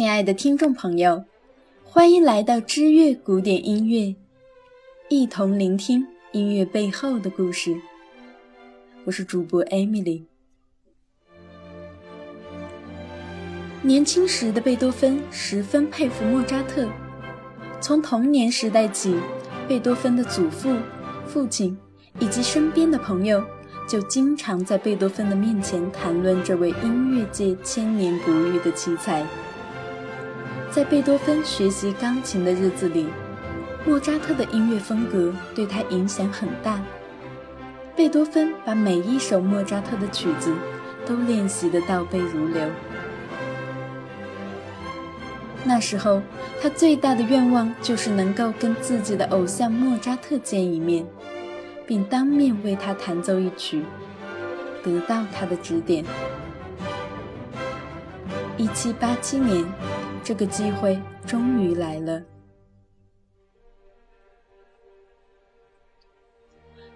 亲爱的听众朋友，欢迎来到知乐古典音乐，一同聆听音乐背后的故事。我是主播 Emily。年轻时的贝多芬十分佩服莫扎特，从童年时代起，贝多芬的祖父、父亲以及身边的朋友。就经常在贝多芬的面前谈论这位音乐界千年不遇的奇才。在贝多芬学习钢琴的日子里，莫扎特的音乐风格对他影响很大。贝多芬把每一首莫扎特的曲子都练习得倒背如流。那时候，他最大的愿望就是能够跟自己的偶像莫扎特见一面。并当面为他弹奏一曲，得到他的指点。一七八七年，这个机会终于来了。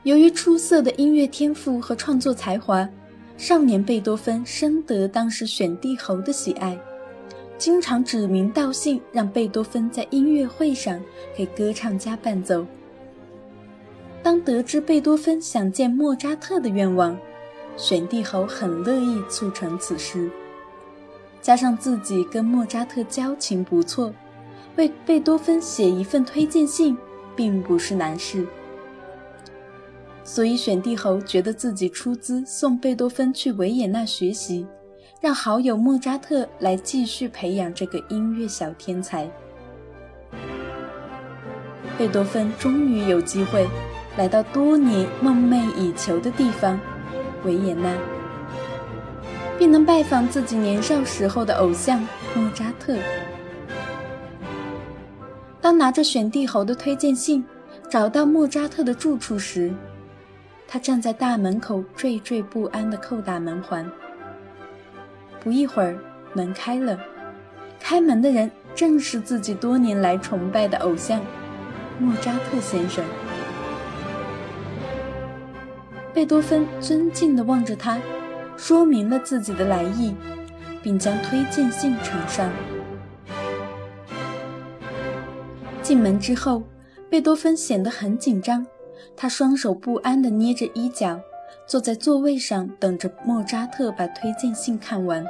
由于出色的音乐天赋和创作才华，少年贝多芬深得当时选帝侯的喜爱，经常指名道姓让贝多芬在音乐会上给歌唱家伴奏。当得知贝多芬想见莫扎特的愿望，选帝侯很乐意促成此事。加上自己跟莫扎特交情不错，为贝多芬写一份推荐信并不是难事。所以选帝侯觉得自己出资送贝多芬去维也纳学习，让好友莫扎特来继续培养这个音乐小天才。贝多芬终于有机会。来到多年梦寐以求的地方——维也纳，并能拜访自己年少时候的偶像莫扎特。当拿着选帝侯的推荐信找到莫扎特的住处时，他站在大门口惴惴不安地叩打门环。不一会儿，门开了，开门的人正是自己多年来崇拜的偶像莫扎特先生。贝多芬尊敬地望着他，说明了自己的来意，并将推荐信呈上。进门之后，贝多芬显得很紧张，他双手不安地捏着衣角，坐在座位上等着莫扎特把推荐信看完。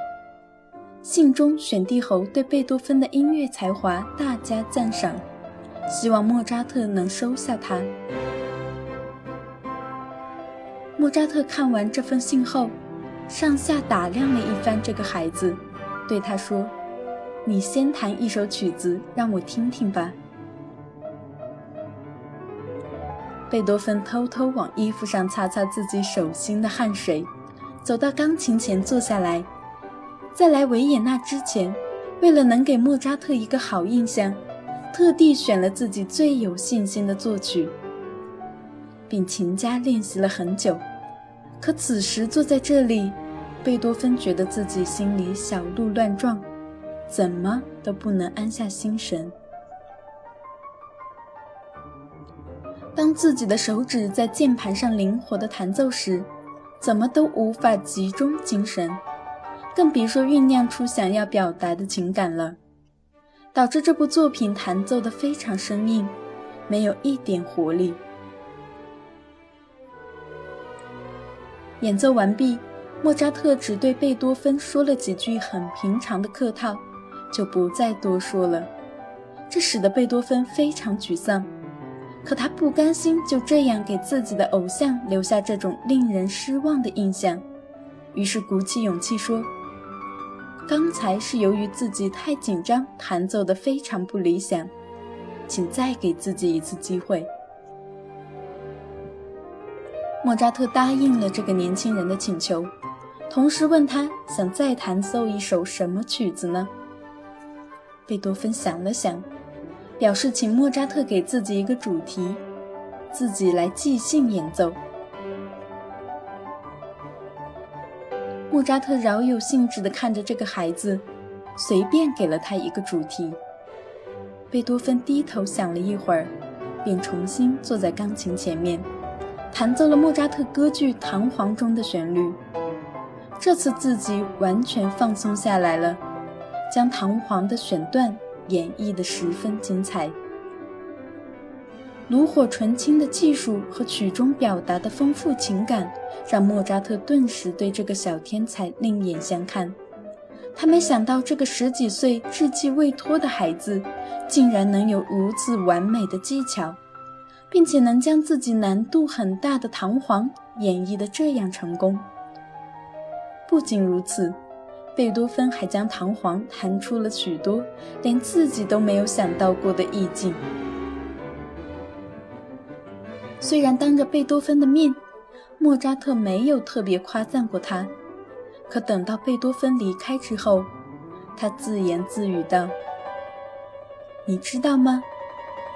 信中，选帝侯对贝多芬的音乐才华大加赞赏，希望莫扎特能收下他。莫扎特看完这封信后，上下打量了一番这个孩子，对他说：“你先弹一首曲子让我听听吧。”贝多芬偷偷往衣服上擦擦自己手心的汗水，走到钢琴前坐下来。在来维也纳之前，为了能给莫扎特一个好印象，特地选了自己最有信心的作曲，并勤加练习了很久。可此时坐在这里，贝多芬觉得自己心里小鹿乱撞，怎么都不能安下心神。当自己的手指在键盘上灵活地弹奏时，怎么都无法集中精神，更别说酝酿出想要表达的情感了，导致这部作品弹奏得非常生硬，没有一点活力。演奏完毕，莫扎特只对贝多芬说了几句很平常的客套，就不再多说了。这使得贝多芬非常沮丧，可他不甘心就这样给自己的偶像留下这种令人失望的印象，于是鼓起勇气说：“刚才是由于自己太紧张，弹奏得非常不理想，请再给自己一次机会。”莫扎特答应了这个年轻人的请求，同时问他想再弹奏一首什么曲子呢？贝多芬想了想，表示请莫扎特给自己一个主题，自己来即兴演奏。莫扎特饶有兴致地看着这个孩子，随便给了他一个主题。贝多芬低头想了一会儿，便重新坐在钢琴前面。弹奏了莫扎特歌剧《唐璜》中的旋律，这次自己完全放松下来了，将弹簧的选段演绎得十分精彩。炉火纯青的技术和曲中表达的丰富情感，让莫扎特顿时对这个小天才另眼相看。他没想到，这个十几岁、稚气未脱的孩子，竟然能有如此完美的技巧，并且能将自己难度很大的弹簧演绎得这样成功。不仅如此，贝多芬还将弹簧弹出了许多连自己都没有想到过的意境。虽然当着贝多芬的面，莫扎特没有特别夸赞过他，可等到贝多芬离开之后，他自言自语道：“你知道吗？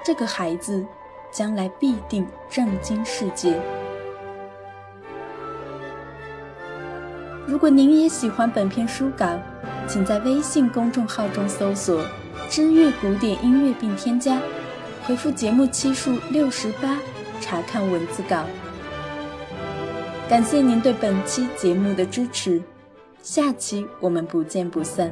这个孩子将来必定震惊世界。”如果您也喜欢本篇书稿，请在微信公众号中搜索“知乐古典音乐”并添加，回复节目期数六十八。查看文字稿，感谢您对本期节目的支持，下期我们不见不散。